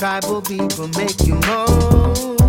tribal people make you moan.